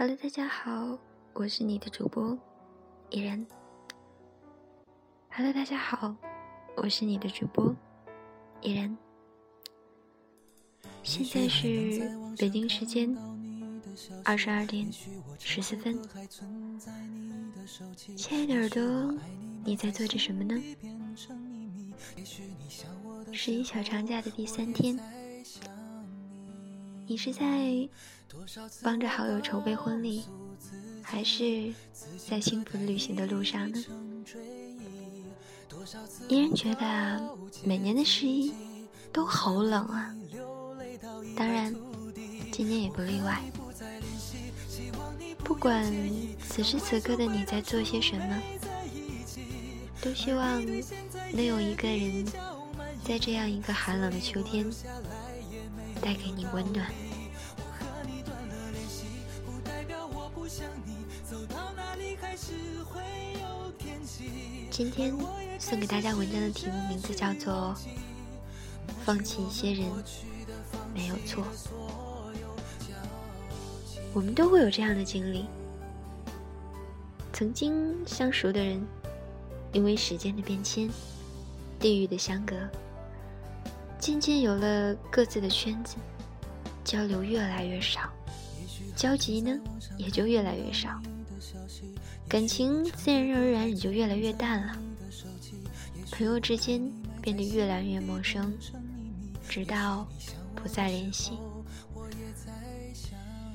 Hello，大家好，我是你的主播依然。Hello，大家好，我是你的主播依然。现在是北京时间二十二点十四分。亲爱的耳朵，你在做着什么呢？十一小长假的第三天，你是在帮着好友筹备婚礼，还是在幸福旅行的路上呢？依然觉得每年的十一都好冷啊，当然，今年也不例外。不管此时此刻的你在做些什么，都希望能有一个人在这样一个寒冷的秋天带给你温暖。今天送给大家文章的题目名字叫做《放弃一些人没有错》。我们都会有这样的经历：曾经相熟的人，因为时间的变迁、地域的相隔，渐渐有了各自的圈子，交流越来越少，交集呢也就越来越少，感情自然而然也就越来越淡了。朋友之间变得越来越陌生，直到不再联系。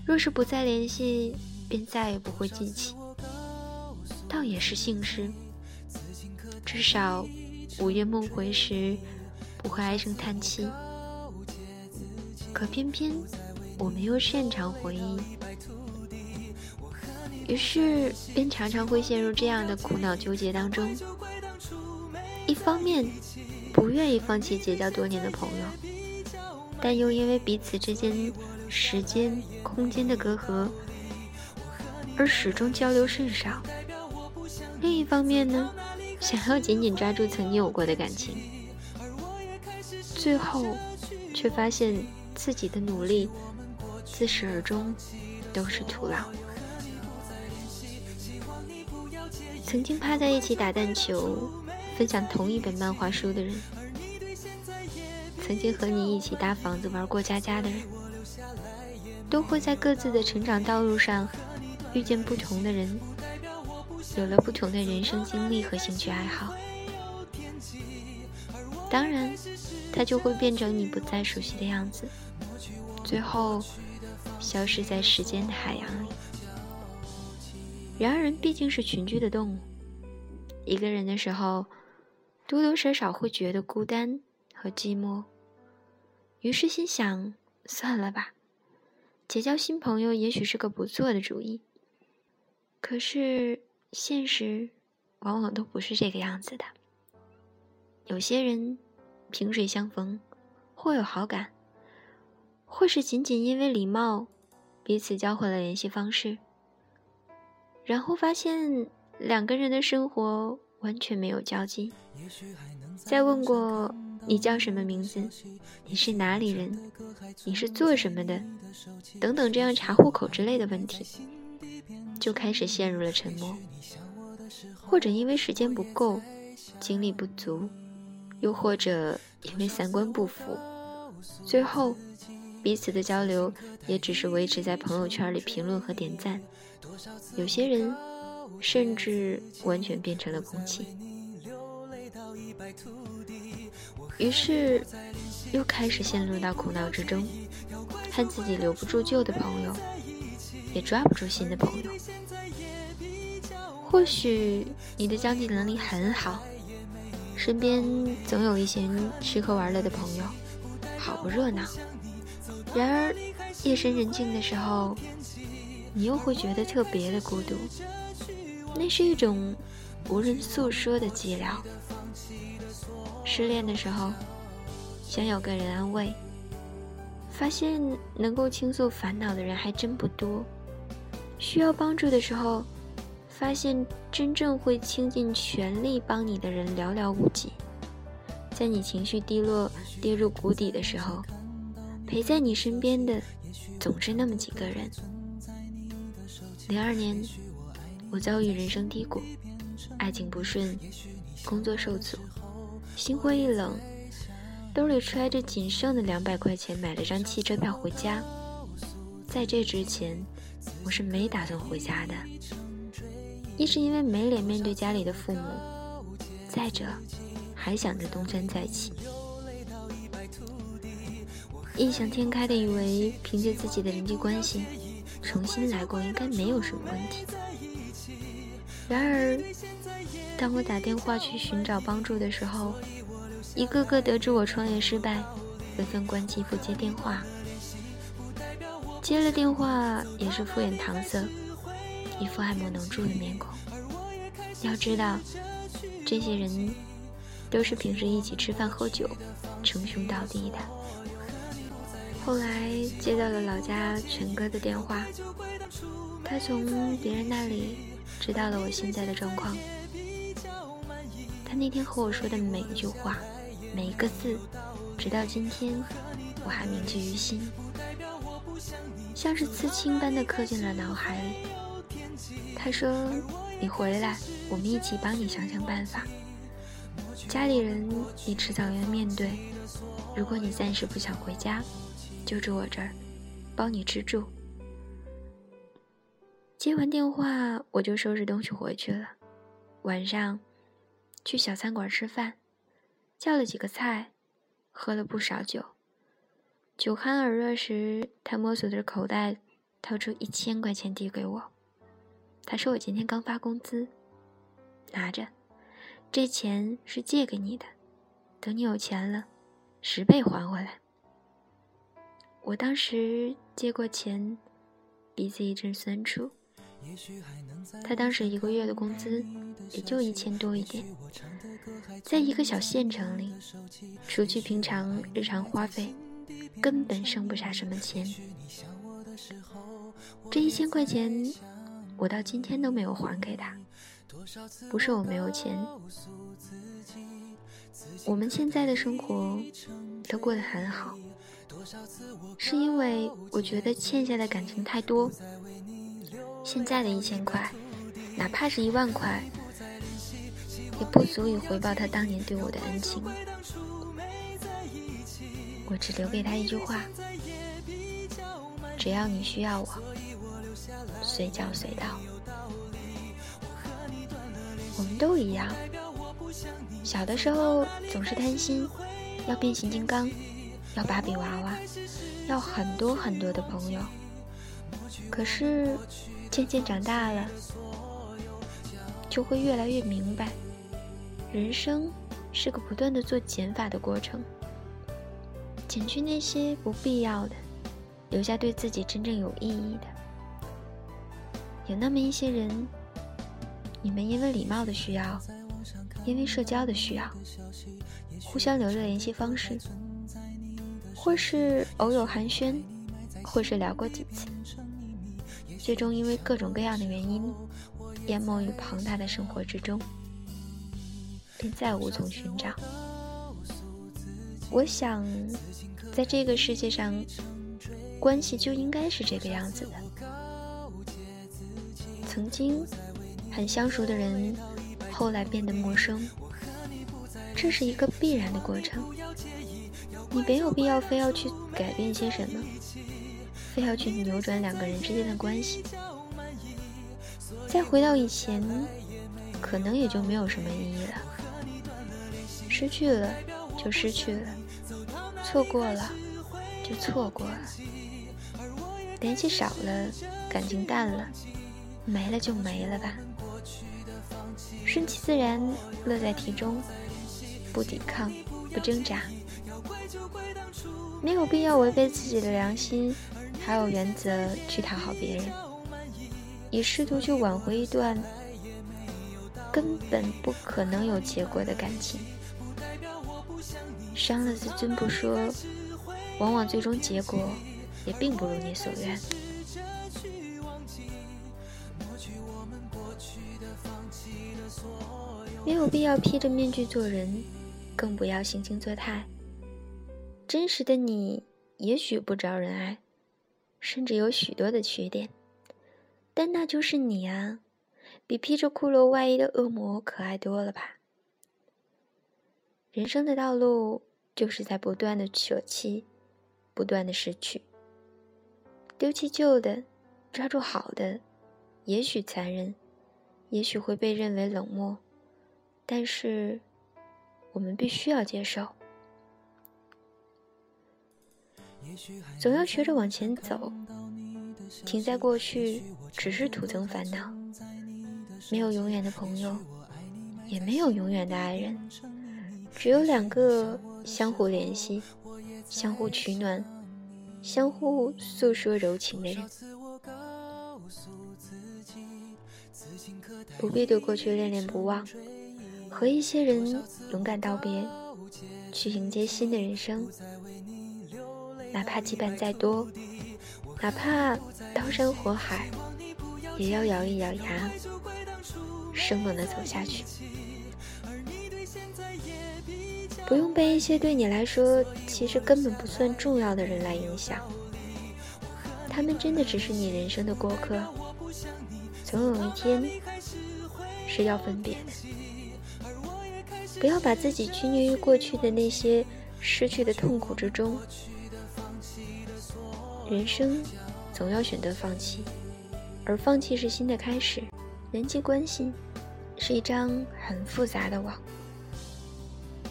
若是不再联系，便再也不会记起，倒也是幸事。至少午夜梦回时，不会唉声叹气。可偏偏我们又擅长回忆，于是便常常会陷入这样的苦恼纠结当中。一方面不愿意放弃结交多年的朋友，但又因为彼此之间。时间、空间的隔阂，而始终交流甚少。另一方面呢，想要紧紧抓住曾经有过的感情，最后却发现自己的努力自始而终都是徒劳。曾经趴在一起打弹球、分享同一本漫画书的人，曾经和你一起搭房子玩过家家的人。都会在各自的成长道路上遇见不同的人，有了不同的人生经历和兴趣爱好。当然，他就会变成你不再熟悉的样子，最后消失在时间的海洋里。然而，人毕竟是群居的动物，一个人的时候，多多少少会觉得孤单和寂寞。于是心想，算了吧。结交新朋友也许是个不错的主意，可是现实往往都不是这个样子的。有些人萍水相逢，或有好感，或是仅仅因为礼貌，彼此交换了联系方式，然后发现两个人的生活完全没有交集。再问过。你叫什么名字？你是哪里人？你是做什么的？等等，这样查户口之类的问题，就开始陷入了沉默。或者因为时间不够，精力不足，又或者因为三观不符，最后彼此的交流也只是维持在朋友圈里评论和点赞。有些人甚至完全变成了空气。于是，又开始陷入到苦恼之中，恨自己留不住旧的朋友，也抓不住新的朋友。或许你的交际能力很好，身边总有一些吃喝玩乐的朋友，好不热闹。然而，夜深人静的时候，你又会觉得特别的孤独，那是一种无人诉说的寂寥。失恋的时候，想有个人安慰，发现能够倾诉烦恼的人还真不多。需要帮助的时候，发现真正会倾尽全力帮你的人寥寥无几。在你情绪低落、跌入谷底的时候，陪在你身边的总是那么几个人。零二年，我遭遇人生低谷，爱情不顺，工作受阻，心灰意冷，兜里揣着仅剩的两百块钱，买了张汽车票回家。在这之前，我是没打算回家的，一是因为没脸面对家里的父母，再者还想着东山再起。异想天开的以为凭借自己的人际关系重新来过应该没有什么问题。然而，当我打电话去寻找帮助的时候，一个个得知我创业失败，纷纷关机不接电话。接了电话也是敷衍搪塞，一副爱莫能助的面孔。要知道，这些人都是平时一起吃饭喝酒、称兄道弟的。后来接到了老家全哥的电话，他从别人那里知道了我现在的状况。他那天和我说的每一句话、每一个字，直到今天我还铭记于心。像是刺青般的刻进了脑海里。他说：“你回来，我们一起帮你想想办法。家里人，你迟早要面对。如果你暂时不想回家，就住我这儿，包你吃住。”接完电话，我就收拾东西回去了。晚上，去小餐馆吃饭，叫了几个菜，喝了不少酒。酒酣耳热时，他摸索着口袋，掏出一千块钱递给我。他说：“我今天刚发工资，拿着，这钱是借给你的，等你有钱了，十倍还回来。”我当时接过钱，鼻子一阵酸楚。他当时一个月的工资也就一千多一点，在一个小县城里，除去平常日常花费。根本剩不下什么钱，这一千块钱，我到今天都没有还给他。不是我没有钱，我们现在的生活都过得很好，是因为我觉得欠下的感情太多。现在的一千块，哪怕是一万块，也不足以回报他当年对我的恩情。我只留给他一句话：只要你需要我，随叫随到。我们都一样，小的时候总是贪心，要变形金刚，要芭比娃娃，要很多很多的朋友。可是渐渐长大了，就会越来越明白，人生是个不断的做减法的过程。减去那些不必要的，留下对自己真正有意义的。有那么一些人，你们因为礼貌的需要，因为社交的需要，互相留着联系方式，或是偶有寒暄，或是聊过几次，最终因为各种各样的原因，淹没于庞大的生活之中，便再无从寻找。我想，在这个世界上，关系就应该是这个样子的。曾经很相熟的人，后来变得陌生，这是一个必然的过程。你没有必要非要去改变些什么，非要去扭转两个人之间的关系。再回到以前，可能也就没有什么意义了。失去了。就失去了，错过了，就错过了。联系少了，感情淡了，没了就没了吧。顺其自然，乐在其中，不抵抗，不挣扎，没有必要违背自己的良心，还有原则去讨好别人，以试图去挽回一段根本不可能有结果的感情。伤了自尊不说，往往最终结果也并不如你所愿。没有必要披着面具做人，更不要惺惺作态。真实的你也许不招人爱，甚至有许多的缺点，但那就是你啊，比披着骷髅外衣的恶魔可爱多了吧？人生的道路就是在不断的舍弃，不断的失去，丢弃旧的，抓住好的，也许残忍，也许会被认为冷漠，但是我们必须要接受。总要学着往前走，停在过去只是徒增烦恼。没有永远的朋友，也没有永远的爱人，只有两个相互联系、相互取暖、相互诉说柔情的人。不必对过去恋恋不忘，和一些人勇敢道别，去迎接新的人生。哪怕羁绊再多，哪怕刀山火海，也要咬一咬牙，生猛的走下去。不用被一些对你来说其实根本不算重要的人来影响，他们真的只是你人生的过客，总有一天是要分别的。不要把自己拘泥于过去的那些失去的痛苦之中。人生总要选择放弃，而放弃是新的开始。人际关系是一张很复杂的网，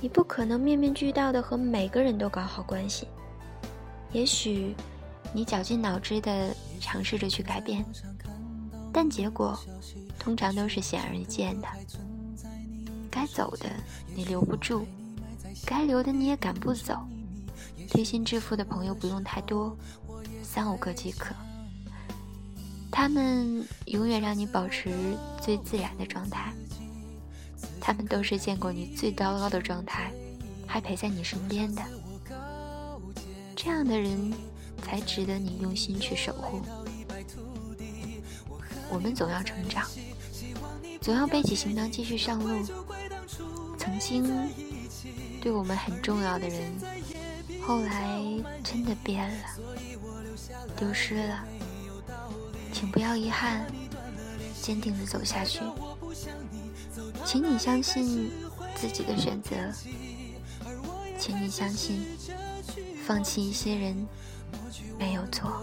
你不可能面面俱到的和每个人都搞好关系。也许你绞尽脑汁的尝试着去改变，但结果通常都是显而易见的。该走的你留不住，该留的你也赶不走。推心置腹的朋友不用太多。三五个即可，他们永远让你保持最自然的状态。他们都是见过你最糟糕的状态，还陪在你身边的。这样的人才值得你用心去守护。我们总要成长，总要背起行囊继续上路。曾经对我们很重要的人，后来真的变了。丢失了，请不要遗憾，坚定的走下去。请你相信自己的选择，请你相信，放弃一些人没有错。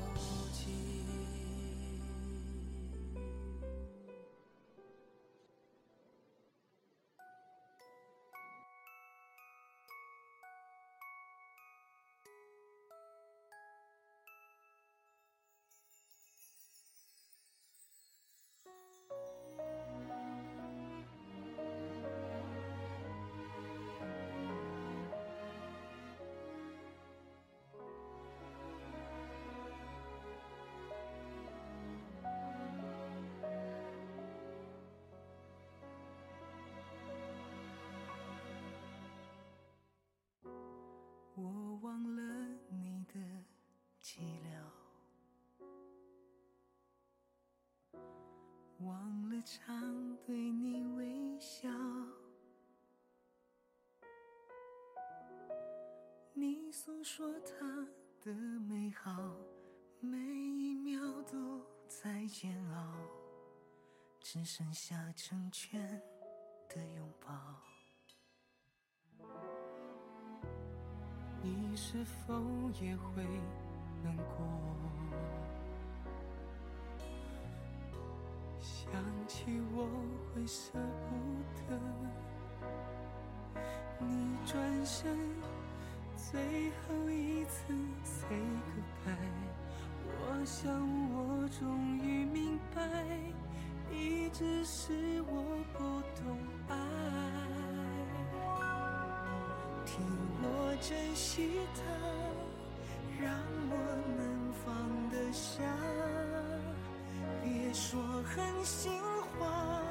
忘了常对你微笑，你诉说他的美好，每一秒都在煎熬，只剩下成全的拥抱。你是否也会难过？想起我会舍不得，你转身最后一次 say goodbye，我想我终于明白，一直是我不懂爱，我珍惜它，让我能。放得下。别说狠心话，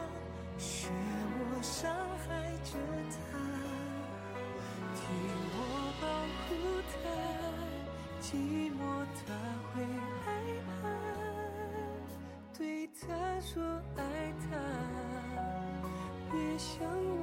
学我伤害着他，替我保护他，寂寞他会害怕。对他说爱他，别想我。